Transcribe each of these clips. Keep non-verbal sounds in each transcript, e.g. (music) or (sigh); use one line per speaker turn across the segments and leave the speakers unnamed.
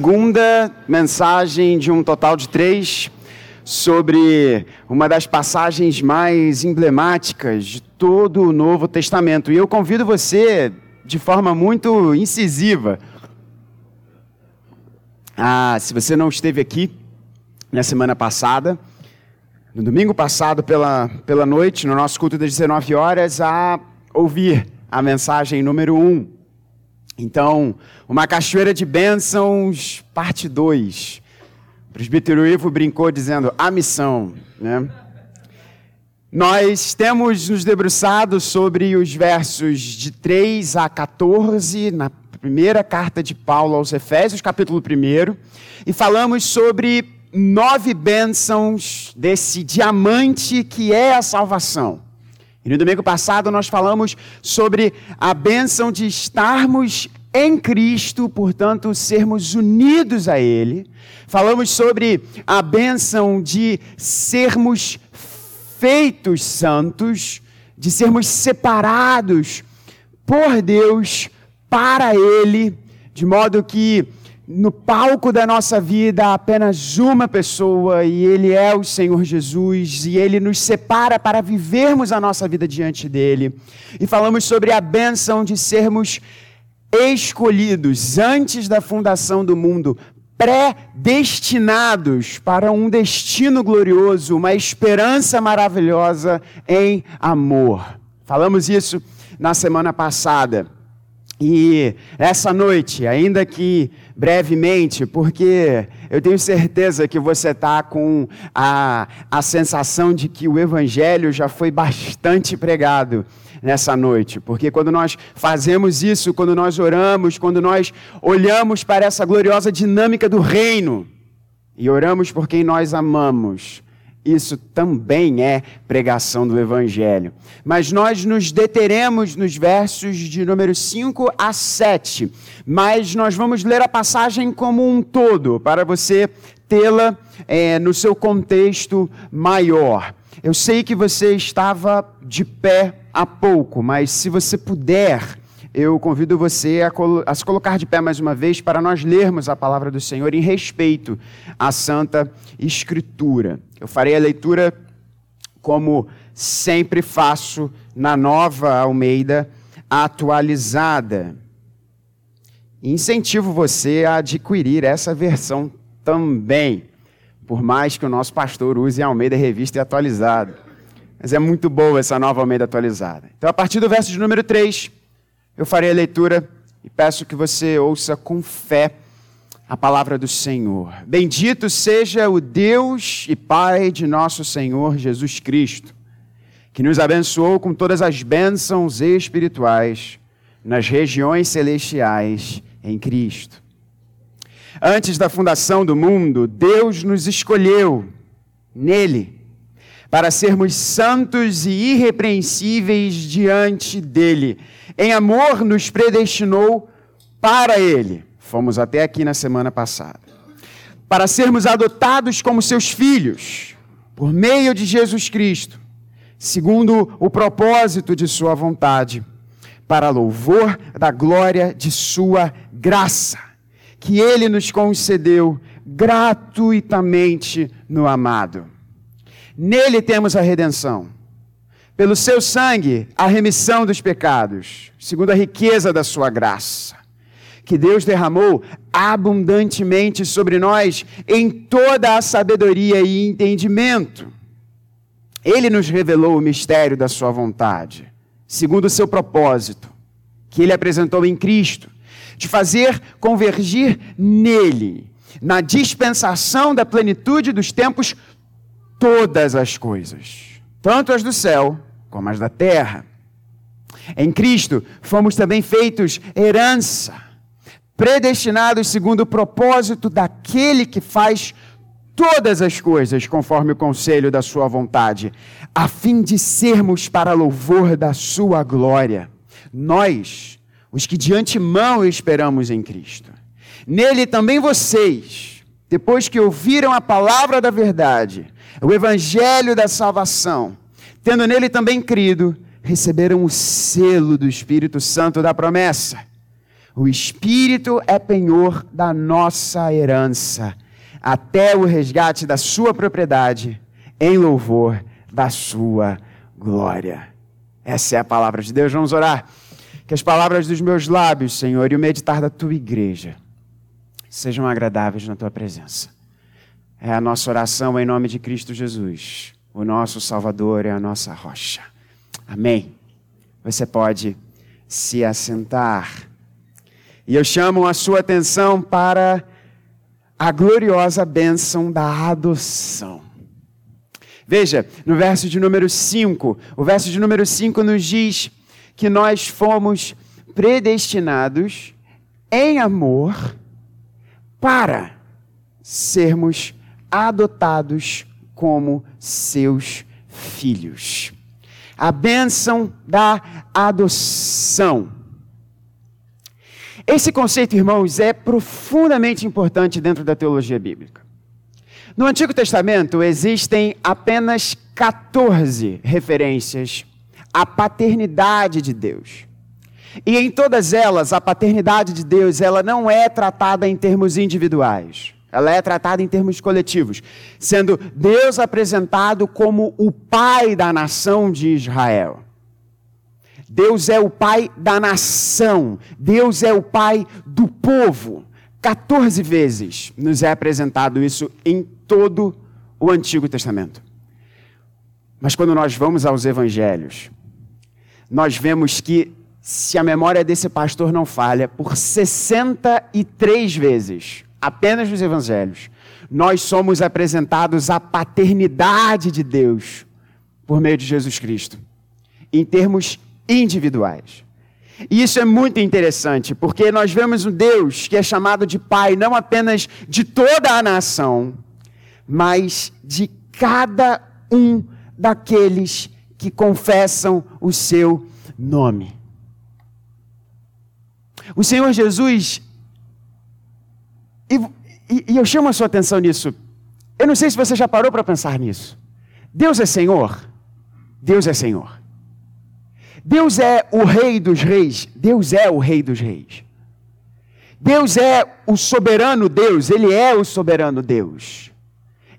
Segunda mensagem de um total de três sobre uma das passagens mais emblemáticas de todo o Novo Testamento. E eu convido você, de forma muito incisiva, a, se você não esteve aqui na semana passada, no domingo passado pela, pela noite, no nosso culto das 19 horas, a ouvir a mensagem número 1. Um então, uma cachoeira de bênçãos, parte 2. O presbítero Ivo brincou dizendo a missão. Né? Nós temos nos debruçado sobre os versos de 3 a 14, na primeira carta de Paulo aos Efésios, capítulo 1, e falamos sobre nove bênçãos desse diamante que é a salvação. E no domingo passado nós falamos sobre a bênção de estarmos em Cristo, portanto, sermos unidos a Ele. Falamos sobre a bênção de sermos feitos santos, de sermos separados por Deus para Ele, de modo que no palco da nossa vida há apenas uma pessoa e Ele é o Senhor Jesus e Ele nos separa para vivermos a nossa vida diante dele. E falamos sobre a bênção de sermos escolhidos antes da fundação do mundo, predestinados para um destino glorioso, uma esperança maravilhosa em amor. Falamos isso na semana passada. E essa noite, ainda que brevemente, porque eu tenho certeza que você está com a, a sensação de que o Evangelho já foi bastante pregado nessa noite, porque quando nós fazemos isso, quando nós oramos, quando nós olhamos para essa gloriosa dinâmica do reino e oramos por quem nós amamos, isso também é pregação do Evangelho. Mas nós nos deteremos nos versos de número 5 a 7. Mas nós vamos ler a passagem como um todo, para você tê-la é, no seu contexto maior. Eu sei que você estava de pé há pouco, mas se você puder, eu convido você a, a, se colocar de pé mais uma vez para nós lermos a palavra do Senhor em respeito à Santa Escritura. Eu farei a leitura como sempre faço na nova Almeida atualizada. Incentivo você a adquirir essa versão também, por mais que o nosso pastor use a Almeida Revista e Atualizada. Mas é muito boa essa nova Almeida atualizada. Então, a partir do verso de número 3, eu farei a leitura e peço que você ouça com fé a palavra do Senhor. Bendito seja o Deus e Pai de nosso Senhor Jesus Cristo, que nos abençoou com todas as bênçãos espirituais nas regiões celestiais em Cristo. Antes da fundação do mundo, Deus nos escolheu nele para sermos santos e irrepreensíveis diante dele. Em amor nos predestinou para ele Fomos até aqui na semana passada. Para sermos adotados como seus filhos, por meio de Jesus Cristo, segundo o propósito de Sua vontade, para louvor da glória de Sua graça, que Ele nos concedeu gratuitamente no amado. Nele temos a redenção. Pelo seu sangue, a remissão dos pecados, segundo a riqueza da sua graça que Deus derramou abundantemente sobre nós em toda a sabedoria e entendimento. Ele nos revelou o mistério da Sua vontade, segundo o seu propósito, que Ele apresentou em Cristo, de fazer convergir nele, na dispensação da plenitude dos tempos, todas as coisas, tanto as do céu como as da terra. Em Cristo fomos também feitos herança predestinados segundo o propósito daquele que faz todas as coisas conforme o conselho da sua vontade, a fim de sermos para louvor da sua glória. Nós, os que de antemão esperamos em Cristo. Nele também vocês, depois que ouviram a palavra da verdade, o evangelho da salvação, tendo nele também crido, receberam o selo do Espírito Santo da promessa O Espírito é penhor da nossa herança, até o resgate da sua propriedade, em louvor da sua glória. Essa é a palavra de Deus. Vamos orar. Que as palavras dos meus lábios, Senhor, e o meditar da tua igreja sejam agradáveis na tua presença. É a nossa oração em nome de Cristo Jesus, o nosso Salvador e a nossa rocha. Amém. Você pode se assentar. E eu chamo a sua atenção para a gloriosa bênção da adoção. Veja, no verso de número 5, o verso de número 5 nos diz que nós fomos predestinados em amor para sermos adotados como seus filhos. A bênção da adoção. Esse conceito, irmãos, é profundamente importante dentro da teologia bíblica. No Antigo Testamento existem apenas 14 referências à paternidade de Deus. E em todas elas, a paternidade de Deus, ela não é tratada em termos individuais. Ela é tratada em termos coletivos, sendo Deus apresentado como o pai da nação de Israel. Deus é o pai da nação, Deus é o pai do povo. 14 vezes nos é apresentado isso em todo o Antigo Testamento. Mas quando nós vamos aos evangelhos, nós vemos que, se a memória desse pastor não falha, por 63 vezes, apenas nos evangelhos, nós somos apresentados à paternidade de Deus por meio de Jesus Cristo, em termos individuais. E isso é muito interessante, porque nós vemos um Deus que é chamado de Pai não apenas de toda a nação, mas de cada um daqueles que confessam o seu nome. O Senhor Jesus, e, e, e eu chamo a sua atenção nisso, eu não sei se você já parou para pensar nisso. Deus é Senhor? Deus é Senhor. Deus é o Rei dos Reis. Deus é o Rei dos Reis. Deus é o soberano Deus. Ele é o soberano Deus.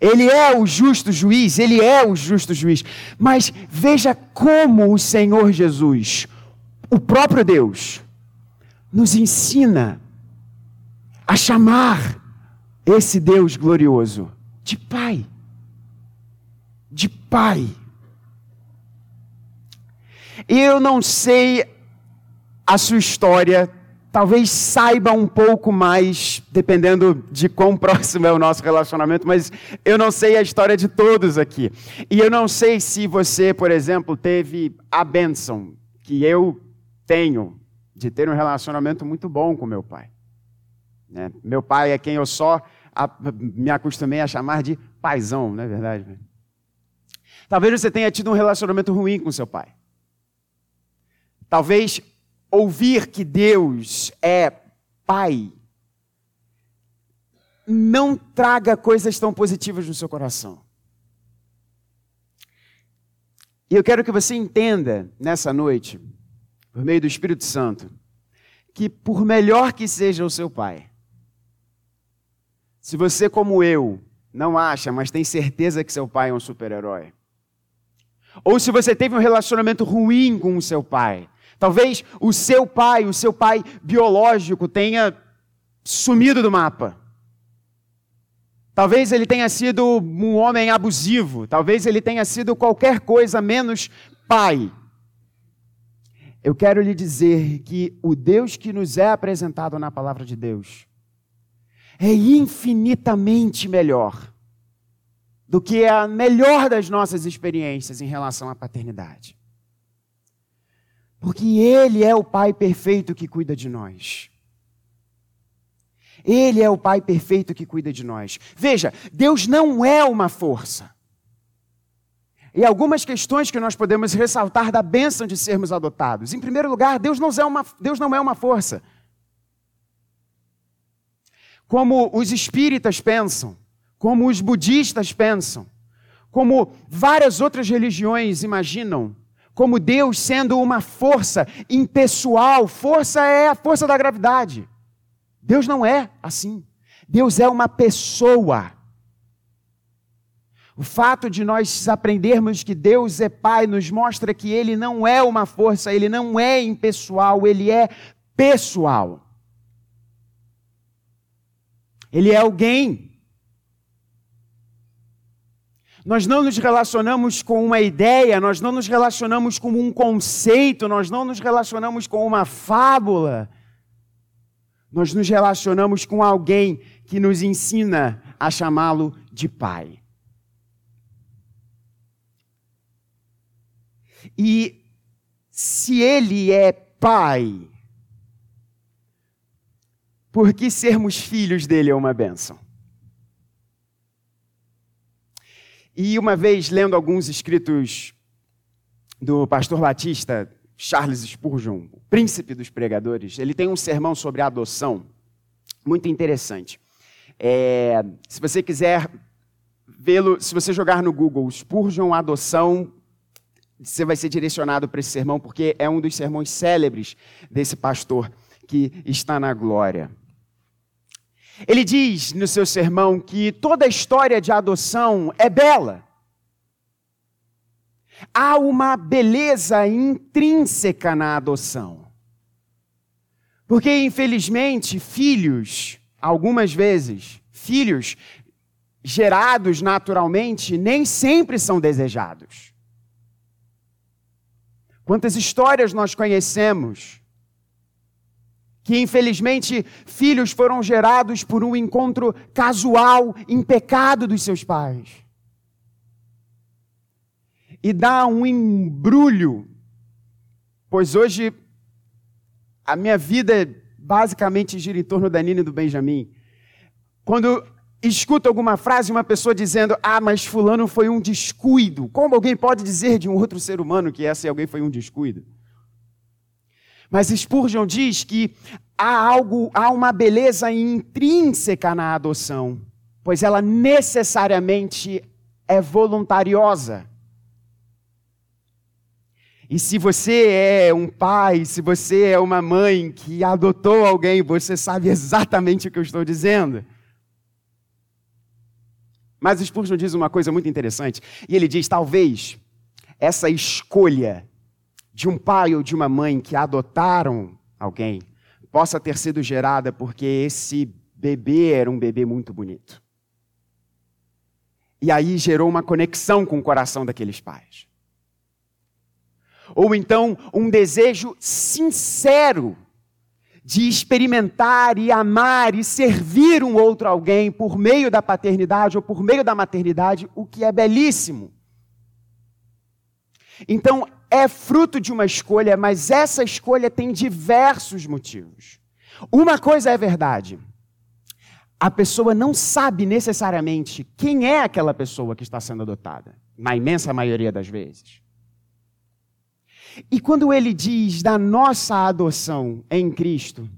Ele é o justo juiz, ele é o justo juiz. Mas veja como o Senhor Jesus, o próprio Deus, nos ensina a chamar esse Deus glorioso de Pai. De Pai. Eu não sei a sua história talvez saiba um pouco mais, dependendo de quão (laughs) próximo é o nosso relacionamento, mas eu não sei a história de todos aqui. E eu não sei se você, por exemplo, teve a bênção que eu tenho de ter um relacionamento muito bom com meu pai. Né? Meu pai é quem eu só a, me acostumei a chamar de paizão, não é verdade? Talvez você tenha tido um relacionamento ruim com seu pai. Talvez ouvir que Deus é Pai não traga coisas tão positivas no seu coração. E eu quero que você entenda nessa noite, por meio do Espírito Santo, que por melhor que seja o seu pai, se você, como eu, não acha, mas tem certeza que seu pai é um super-herói, ou se você teve um relacionamento ruim com o seu pai, Talvez o seu pai, o seu pai biológico, tenha sumido do mapa. Talvez ele tenha sido um homem abusivo. Talvez ele tenha sido qualquer coisa menos pai. Eu quero lhe dizer que o Deus que nos é apresentado na palavra de Deus é infinitamente melhor do que a melhor das nossas experiências em relação à paternidade. Porque Ele é o Pai perfeito que cuida de nós. Ele é o Pai perfeito que cuida de nós. Veja, Deus não é uma força. E algumas questões que nós podemos ressaltar da bênção de sermos adotados. Em primeiro lugar, Deus não é uma, Deus não é uma força. Como os espíritas pensam, como os budistas pensam, como várias outras religiões imaginam, como Deus sendo uma força impessoal. Força é a força da gravidade. Deus não é assim. Deus é uma pessoa. O fato de nós aprendermos que Deus é Pai nos mostra que Ele não é uma força, Ele não é impessoal, Ele é pessoal. Ele é alguém. Nós não nos relacionamos com uma ideia, nós não nos relacionamos com um conceito, nós não nos relacionamos com uma fábula. Nós nos relacionamos com alguém que nos ensina a chamá-lo de Pai. E se Ele é Pai, por que sermos filhos dele é uma bênção? E uma vez, lendo alguns escritos do pastor batista Charles Spurgeon, o príncipe dos pregadores, ele tem um sermão sobre adoção muito interessante. É, se você quiser vê-lo, se você jogar no Google Spurgeon adoção, você vai ser direcionado para esse sermão, porque é um dos sermões célebres desse pastor que está na glória. Ele diz no seu sermão que toda a história de adoção é bela. Há uma beleza intrínseca na adoção. Porque, infelizmente, filhos, algumas vezes, filhos gerados naturalmente, nem sempre são desejados. Quantas histórias nós conhecemos que infelizmente filhos foram gerados por um encontro casual em pecado dos seus pais. E dá um embrulho, pois hoje a minha vida basicamente gira em torno da Nina e do Benjamin. Quando escuto alguma frase, uma pessoa dizendo, ah, mas fulano foi um descuido. Como alguém pode dizer de um outro ser humano que esse alguém foi um descuido? Mas Spurgeon diz que há algo, há uma beleza intrínseca na adoção, pois ela necessariamente é voluntariosa. E se você é um pai, se você é uma mãe que adotou alguém, você sabe exatamente o que eu estou dizendo. Mas Spurgeon diz uma coisa muito interessante, e ele diz: talvez essa escolha de um pai ou de uma mãe que adotaram alguém possa ter sido gerada porque esse bebê era um bebê muito bonito. E aí gerou uma conexão com o coração daqueles pais. Ou então um desejo sincero de experimentar e amar e servir um outro alguém por meio da paternidade ou por meio da maternidade, o que é belíssimo. Então, é fruto de uma escolha, mas essa escolha tem diversos motivos. Uma coisa é verdade: a pessoa não sabe necessariamente quem é aquela pessoa que está sendo adotada, na imensa maioria das vezes. E quando ele diz da nossa adoção em Cristo,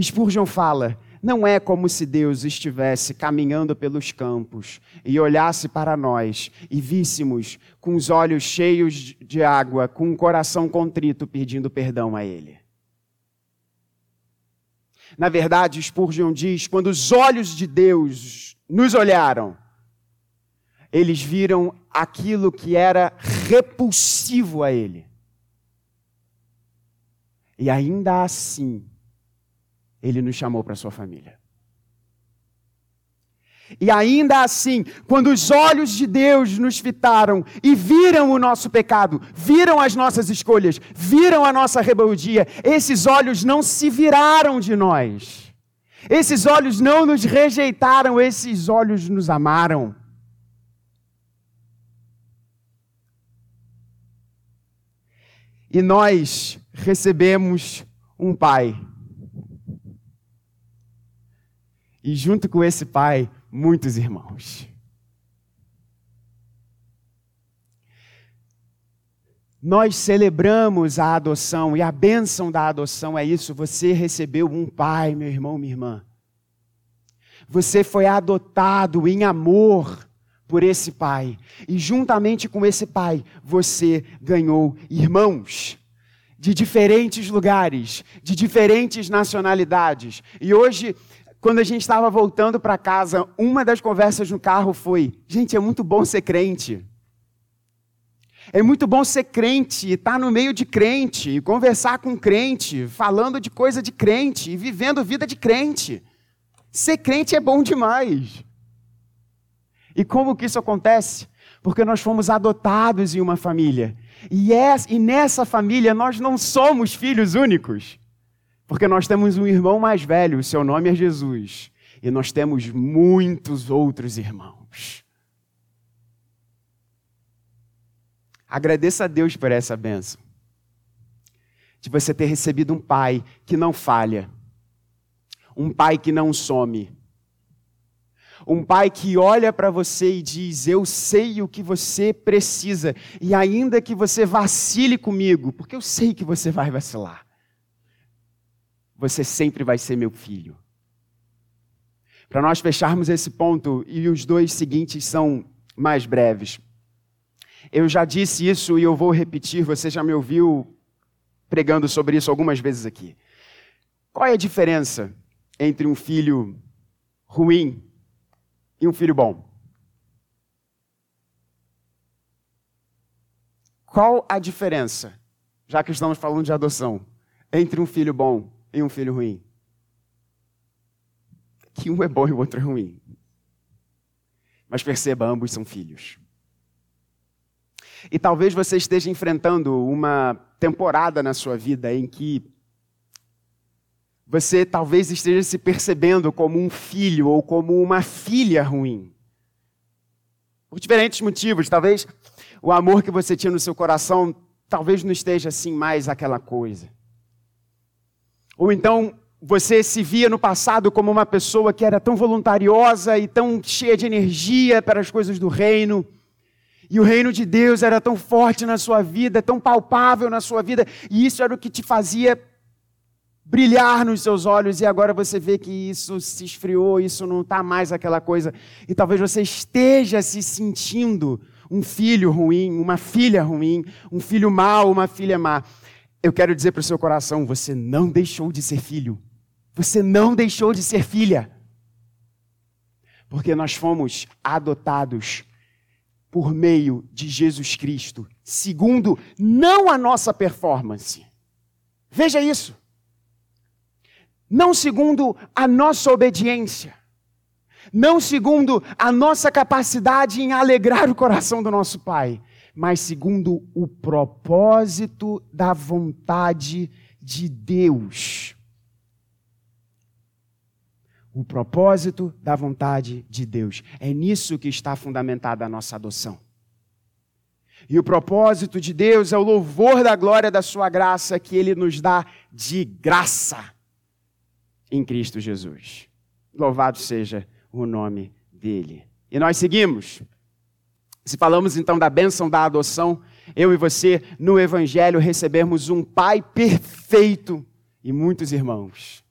Spurgeon fala não é como se Deus estivesse caminhando pelos campos e olhasse para nós e víssemos com os olhos cheios de água, com o um coração contrito, pedindo perdão a Ele. Na verdade, Spurgeon diz: quando os olhos de Deus nos olharam, eles viram aquilo que era repulsivo a Ele. E ainda assim, ele nos chamou para sua família. E ainda assim, quando os olhos de Deus nos fitaram e viram o nosso pecado, viram as nossas escolhas, viram a nossa rebeldia, esses olhos não se viraram de nós. Esses olhos não nos rejeitaram, esses olhos nos amaram. E nós recebemos um Pai e junto com esse pai, muitos irmãos. Nós celebramos a adoção e a bênção da adoção é isso. Você recebeu um pai, meu irmão, minha irmã. Você foi adotado em amor por esse pai. E juntamente com esse pai, você ganhou irmãos de diferentes lugares, de diferentes nacionalidades. E hoje, quando a gente estava voltando para casa, uma das conversas no carro foi: gente, é muito bom ser crente. É muito bom ser crente, estar no meio de crente, conversar com crente, falando de coisa de crente e vivendo vida de crente. Ser crente é bom demais. E como que isso acontece? Porque nós fomos adotados em uma família. E, é, e nessa família nós não somos filhos únicos. Porque nós temos um irmão mais velho, o seu nome é Jesus. E nós temos muitos outros irmãos. Agradeça a Deus por essa benção. De você ter recebido um pai que não falha. Um pai que não some. Um pai que olha para você e diz: Eu sei o que você precisa, e ainda que você vacile comigo, porque eu sei que você vai vacilar, você sempre vai ser meu filho. Para nós fecharmos esse ponto, e os dois seguintes são mais breves. Eu já disse isso e eu vou repetir, você já me ouviu pregando sobre isso algumas vezes aqui. Qual é a diferença entre um filho ruim e um filho bom? Qual a diferença, já que estamos falando de adoção, entre um filho bom e um filho ruim? Que um é bom e o outro é ruim. Mas perceba, ambos são filhos. E talvez você esteja enfrentando uma temporada na sua vida em que você talvez esteja se percebendo como um filho ou como uma filha ruim. Por diferentes motivos, talvez o amor que você tinha no seu coração talvez não esteja assim mais aquela coisa. Ou então você se via no passado como uma pessoa que era tão voluntariosa e tão cheia de energia para as coisas do reino e o reino de Deus era tão forte na sua vida, tão palpável na sua vida, e isso era o que te fazia brilhar nos seus olhos, e agora você vê que isso se esfriou, isso não está mais aquela coisa, e talvez você esteja se sentindo um filho ruim, uma filha ruim, um filho mau, uma filha má. Eu quero dizer para o seu coração: você não deixou de ser filho, você não deixou de ser filha, porque nós fomos adotados por meio de Jesus Cristo, segundo não a nossa performance. Veja isso. Não segundo a nossa obediência, não segundo a nossa capacidade em alegrar o coração do nosso Pai, mas segundo o propósito da vontade de Deus o propósito da vontade de Deus. É nisso que está fundamentada a nossa adoção. E o propósito de Deus é o louvor da glória da Sua graça que Ele nos dá de graça em Cristo Jesus. Louvado seja o nome dEle. E nós seguimos. Se falamos então da bênção da adoção, eu e você, no Evangelho, recebemos um Pai perfeito e muitos irmãos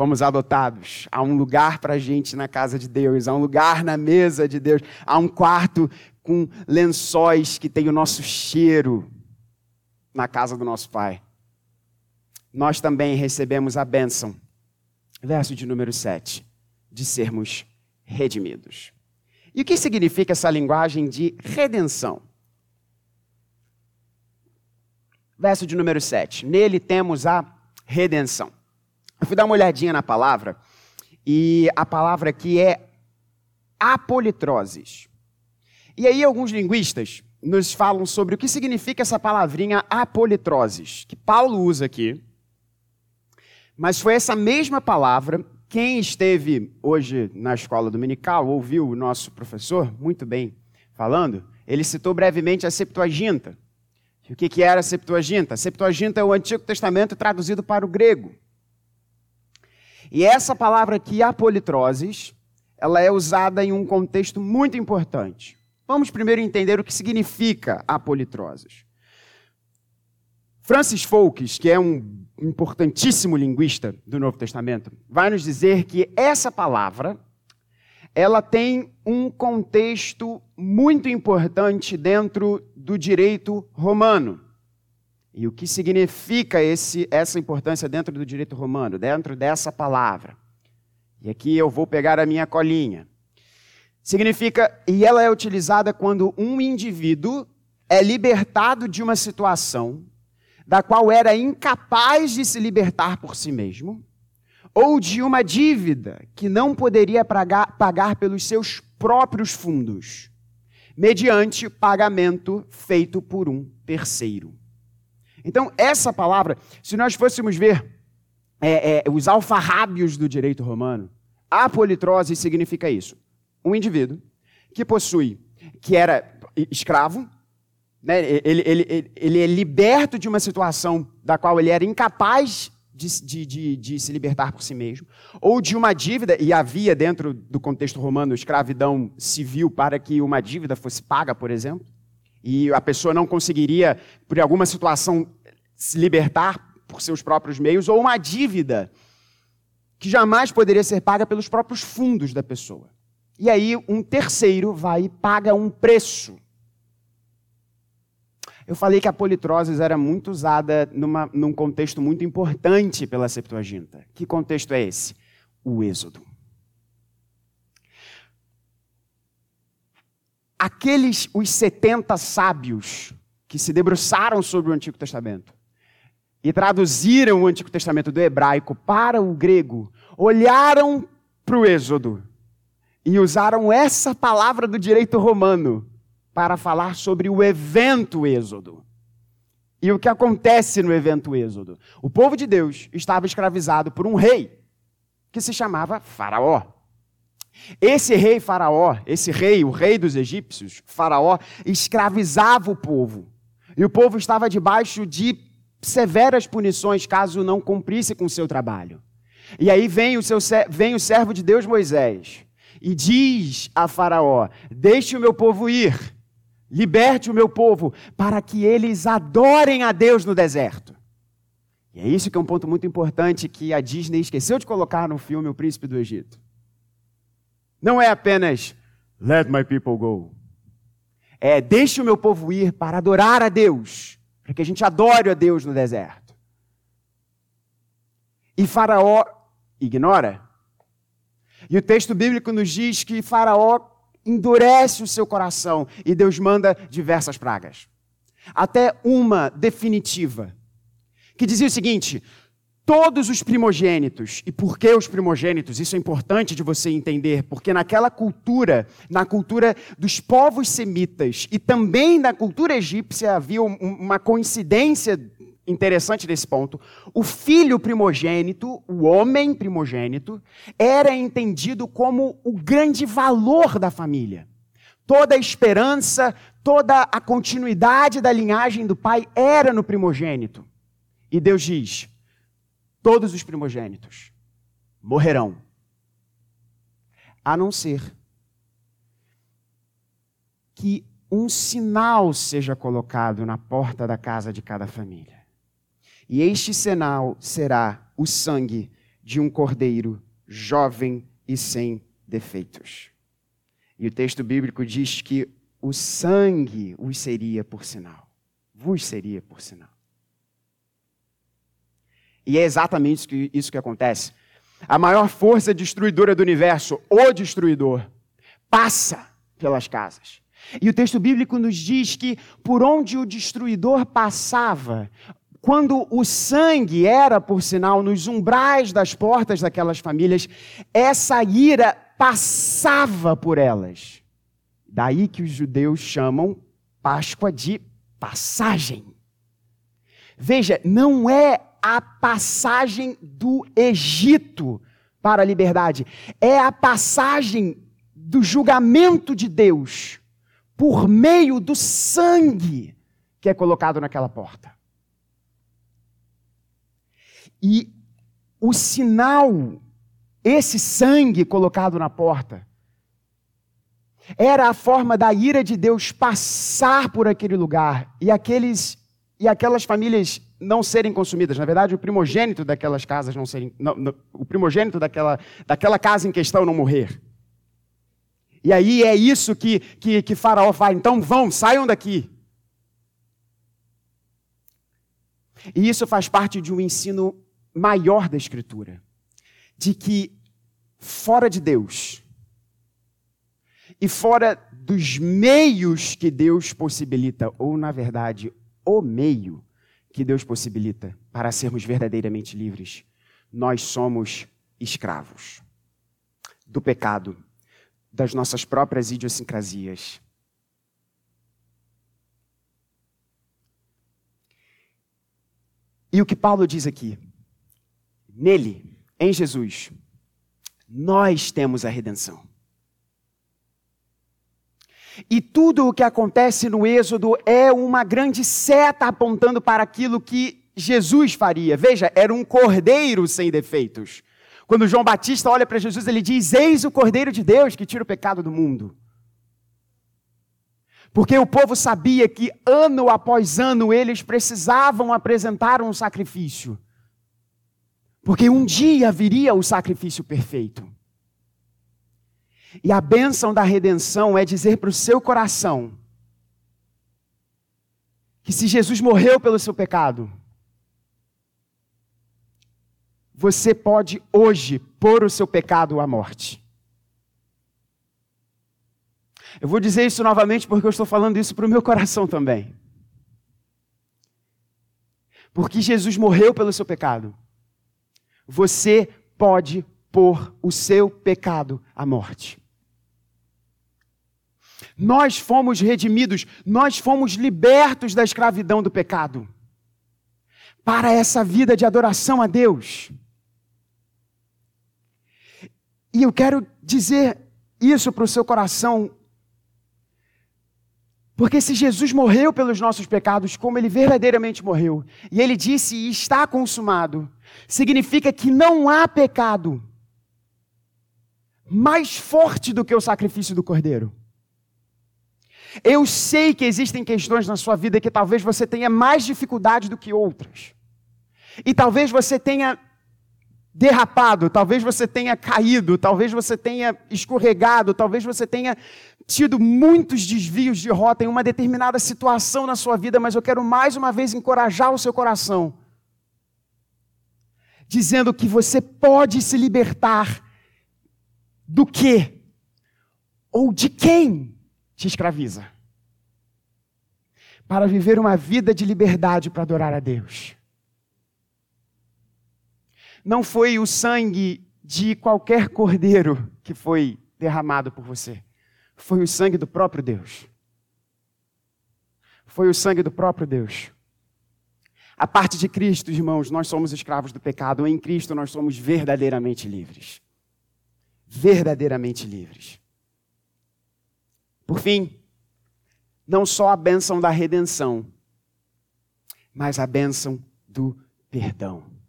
fomos adotados. Há um lugar para a gente na casa de Deus, há um lugar na mesa de Deus, há um quarto com lençóis que tem o nosso cheiro na casa do nosso Pai. Nós também recebemos a bênção, verso de número 7, de sermos redimidos. E o que significa essa linguagem de redenção? Verso de número 7. Nele temos a redenção. Eu fui dar uma olhadinha na palavra, e a palavra aqui é apolitroses. E aí alguns linguistas nos falam sobre o que significa essa palavrinha apolitroses, que Paulo usa aqui. Mas foi essa mesma palavra, quem esteve hoje na escola dominical, ouviu o nosso professor muito bem falando, ele citou brevemente a Septuaginta. O que era a Septuaginta? A Septuaginta é o Antigo Testamento traduzido para o grego. E essa palavra aqui, apolitroses, ela é usada em um contexto muito importante. Vamos primeiro entender o que significa apolitroses. Francis Folks, que é um importantíssimo linguista do Novo Testamento, vai nos dizer que essa palavra ela tem um contexto muito importante dentro do direito romano. E o que significa esse, essa importância dentro do direito romano, dentro dessa palavra? E aqui eu vou pegar a minha colinha. Significa, e ela é utilizada quando um indivíduo é libertado de uma situação da qual era incapaz de se libertar por si mesmo, ou de uma dívida que não poderia pagar, pagar pelos seus próprios fundos, mediante pagamento feito por um terceiro. Então, essa palavra, se nós fôssemos ver é, é, os alfarrábios do direito romano, a politrose significa isso. Um indivíduo que possui, que era escravo, né, ele, ele, ele, ele é liberto de uma situação da qual ele era incapaz de, de, de, se libertar por si mesmo, ou de uma dívida, e havia dentro do contexto romano escravidão civil para que uma dívida fosse paga, por exemplo, e a pessoa não conseguiria, por alguma situação, se libertar por seus próprios meios, ou uma dívida que jamais poderia ser paga pelos próprios fundos da pessoa. E aí um terceiro vai e paga um preço eu falei que a politrose era muito usada numa, num contexto muito importante pela Septuaginta. Que contexto é esse? O Êxodo. Aqueles, os 70 sábios que se debruçaram sobre o Antigo Testamento e traduziram o Antigo Testamento do hebraico para o grego, olharam para o Êxodo e usaram essa palavra do direito romano para falar sobre o evento Êxodo. E o que acontece no evento Êxodo? O povo de Deus estava escravizado por um rei que se chamava Faraó. Esse rei Faraó, esse rei, o rei dos egípcios, Faraó, escravizava o povo. E o povo estava debaixo de severas punições caso não cumprisse com o seu trabalho. E aí vem o, seu, vem o servo de Deus Moisés e diz a Faraó: Deixe o meu povo ir Liberte o meu povo para que eles adorem a Deus no deserto. E é isso que é um ponto muito importante que a Disney esqueceu de colocar no filme O Príncipe do Egito. Não é apenas let my people go. É deixe o meu povo ir para adorar a Deus, para que a gente adore a Deus no deserto. E Faraó ignora. E o texto bíblico nos diz que Faraó endurece o seu coração e Deus manda diversas pragas. Até uma definitiva, que dizia o seguinte: todos os primogênitos. E por que os primogênitos? Isso é importante de você entender, porque naquela cultura, na cultura dos povos semitas e também na cultura egípcia, havia uma coincidência interessante nesse ponto. O filho primogênito, o homem primogênito, era entendido como o grande valor da família. Toda a esperança, toda a continuidade da linhagem do pai era no primogênito. E Deus diz: todos os primogênitos morrerão, a não ser que um sinal seja colocado na porta da casa de cada família. E este sinal será o sangue de um cordeiro jovem e sem defeitos. E o texto bíblico diz que o sangue os seria por sinal. Vos seria por sinal. E é exatamente isso que, isso que acontece. A maior força destruidora do universo, o destruidor, passa pelas casas. E o texto bíblico nos diz que por onde o destruidor passava, quando o sangue era, por sinal, nos umbrais das portas daquelas famílias, essa ira passava por elas. Daí que os judeus chamam Páscoa de passagem. Veja, não é a passagem do Egito para a liberdade, é a passagem do julgamento de Deus por meio do sangue que é colocado naquela porta. E o sinal, esse sangue colocado na porta, era a forma da ira de Deus passar por aquele lugar e aqueles e aquelas famílias não serem consumidas. Na verdade, o primogênito daquelas casas não serem, não, não, o primogênito daquela, daquela casa em questão não morrer. E aí é isso que, que, que Faraó faz. Então vão, saiam daqui. E isso faz parte de um ensino maior da Escritura, de que fora de Deus e fora dos meios que Deus possibilita, ou na verdade, o meio que Deus possibilita para sermos verdadeiramente livres, nós somos escravos do pecado, das nossas próprias idiosincrasias. E o que Paulo diz aqui? Nele, em Jesus, nós temos a redenção. E tudo o que acontece no Êxodo é uma grande seta apontando para aquilo que Jesus faria. Veja, era um cordeiro sem defeitos. Quando João Batista olha para Jesus, ele diz: Eis o cordeiro de Deus que tira o pecado do mundo. Porque o povo sabia que ano após ano eles precisavam apresentar um sacrifício. Porque um dia viria o sacrifício perfeito. E a bênção da redenção é dizer para o seu coração que se Jesus morreu pelo seu pecado, você pode hoje pôr o seu pecado à morte. Eu vou dizer isso novamente porque eu estou falando isso para o meu coração também. Porque Jesus morreu pelo seu pecado. Você pode pôr o seu pecado à morte. Nós fomos redimidos, nós fomos libertos da escravidão do pecado para essa vida de adoração a Deus. E eu quero dizer isso para o seu coração, porque se Jesus morreu pelos nossos pecados, como ele verdadeiramente morreu, e ele disse e está consumado, significa que não há pecado mais forte do que o sacrifício do cordeiro. Eu sei que existem questões na sua vida que talvez você tenha mais dificuldade do que outras. E talvez você tenha derrapado, talvez você tenha caído, talvez você tenha escorregado, talvez você tenha tido muitos desvios de rota em uma determinada situação na sua vida, mas eu quero mais uma vez encorajar o seu coração, dizendo que você pode se libertar do que ou de quem te escraviza, para viver uma vida de liberdade para adorar a Deus. Não foi o sangue de qualquer cordeiro que foi derramado por você. Foi o sangue do próprio Deus. Foi o sangue do próprio Deus. A parte de Cristo, irmãos, nós somos escravos do pecado. Em Cristo nós somos verdadeiramente livres. Verdadeiramente livres. Por fim, não só a bênção da redenção, mas a bênção do perdão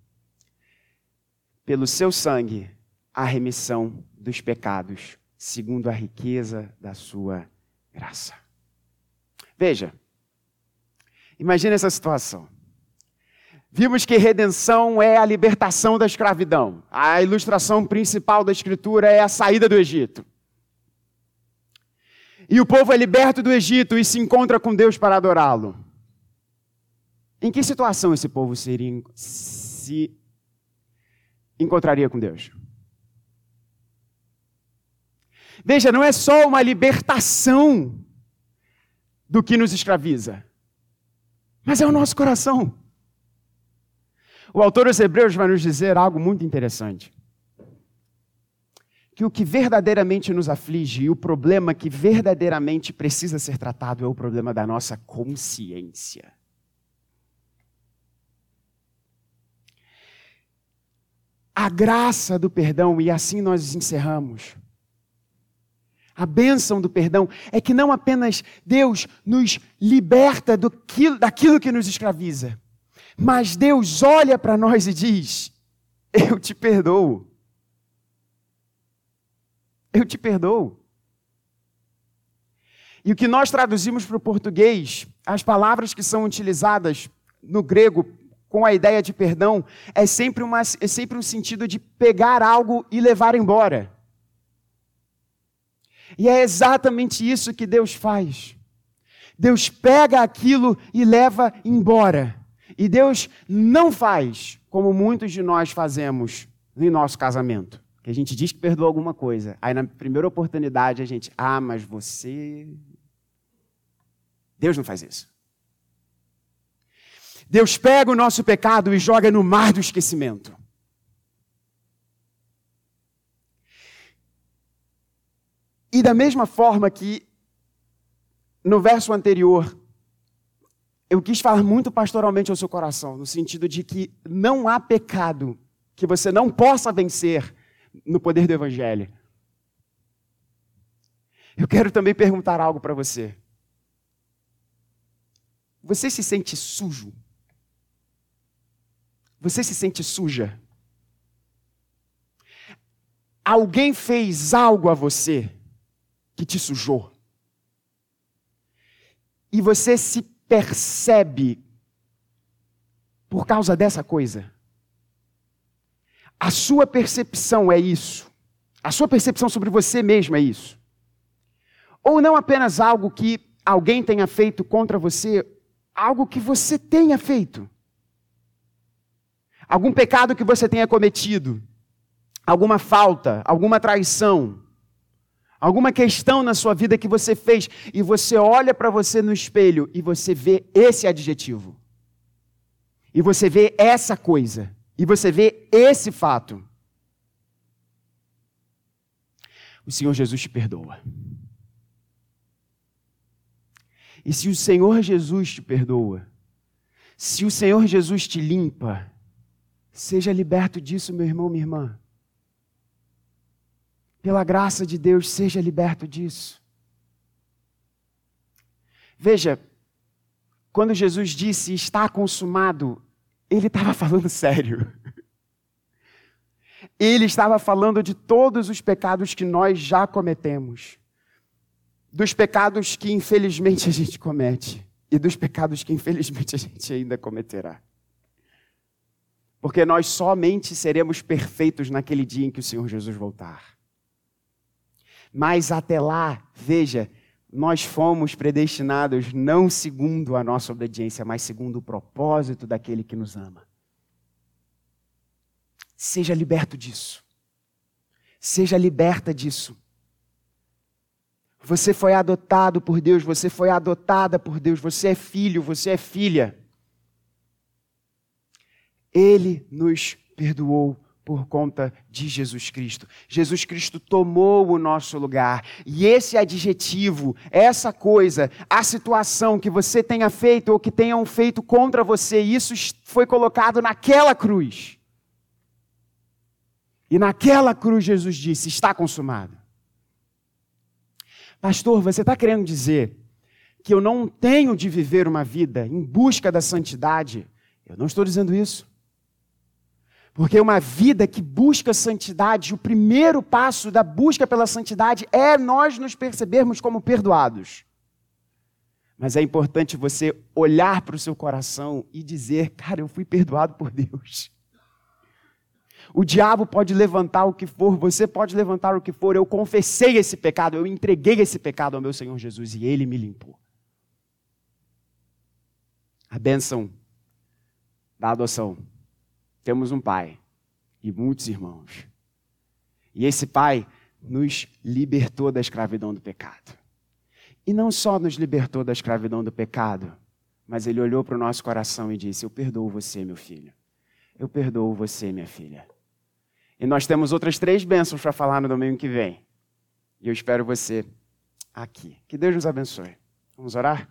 pelo seu sangue a remissão dos pecados, segundo a riqueza da sua graça. Veja, imagine essa situação. Vimos que redenção é a libertação da escravidão. A ilustração principal da Escritura é a saída do Egito. E o povo é liberto do Egito e se encontra com Deus para adorá-lo. Em que situação esse povo seria, se encontraria com Deus. Veja, não é só uma libertação do que nos escraviza, mas é o nosso coração. O autor dos Hebreus vai nos dizer algo muito interessante. Que o que verdadeiramente nos aflige e o problema que verdadeiramente precisa ser tratado é o problema da nossa consciência. A graça do perdão, e assim nós encerramos. A bênção do perdão é que não apenas Deus nos liberta do, daquilo que nos escraviza, mas Deus olha para nós e diz: Eu te perdoo. Eu te perdoo. E o que nós traduzimos para o português, as palavras que são utilizadas no grego com a ideia de perdão é sempre, uma, é sempre um sentido de pegar algo e levar embora. E é exatamente isso que Deus faz. Deus pega aquilo e leva embora. E Deus não faz como muitos de nós fazemos em nosso casamento. Que a gente diz que perdoou alguma coisa. Aí na primeira oportunidade a gente, ah, mas você. Deus não faz isso. Deus pega o nosso pecado e joga no mar do esquecimento. E da mesma forma que no verso anterior, eu quis falar muito pastoralmente ao seu coração, no sentido de que não há pecado que você não possa vencer no poder do Evangelho. Eu quero também perguntar algo para você. Você se sente sujo? Você se sente suja? Alguém fez algo a você que te sujou. E você se percebe por causa dessa coisa. A sua percepção é isso. A sua percepção sobre você mesmo é isso. Ou não apenas algo que alguém tenha feito contra você, algo que você tenha feito. Algum pecado que você tenha cometido, alguma falta, alguma traição, alguma questão na sua vida que você fez e você olha para você no espelho e você vê esse adjetivo. E você vê essa coisa. E você vê esse fato. O Senhor Jesus te perdoa. E se o Senhor Jesus te perdoa, se o Senhor Jesus te limpa, seja liberto disso, meu irmão, minha irmã. Pela graça de Deus, seja liberto disso. Veja, quando Jesus disse está consumado, ele estava falando (laughs) sério. Ele estava falando de todos os pecados que nós já cometemos, dos pecados que infelizmente a gente comete e dos pecados que infelizmente a gente ainda cometerá. Porque nós somente seremos perfeitos naquele dia em que o Senhor Jesus voltar. Mas até lá, veja, nós fomos predestinados não segundo a nossa obediência, mas segundo o propósito daquele que nos ama. Seja liberto disso. Seja liberta disso. Você foi adotado por Deus, você foi adotada por Deus, você é filho, você é filha. Ele nos perdoou por conta de Jesus Cristo. Jesus Cristo tomou o nosso lugar. E esse adjetivo, essa coisa, a situação que você tenha feito ou que tenham feito contra você, isso foi colocado naquela cruz. E naquela cruz Jesus disse: Está consumado. Pastor, você está querendo dizer que eu não tenho de viver uma vida em busca da santidade? Eu não estou dizendo isso. Porque uma vida que busca santidade, o primeiro passo da busca pela santidade é nós nos percebermos como perdoados. Mas é importante você olhar para o seu coração e dizer: Cara, eu fui perdoado por Deus. O diabo pode levantar o que for, você pode levantar o que for. Eu confessei esse pecado, eu entreguei esse pecado ao meu Senhor Jesus e ele me limpou. A bênção da adoção temos um pai e muitos irmãos. E esse pai nos libertou da escravidão do pecado. E não só nos libertou da escravidão do pecado, mas ele olhou para o nosso coração e disse: Eu perdoo você, meu filho. Eu perdoo você, minha filha. E nós temos outras três bênçãos para falar no domingo que vem. E eu espero você aqui. Que Deus nos abençoe. Vamos orar?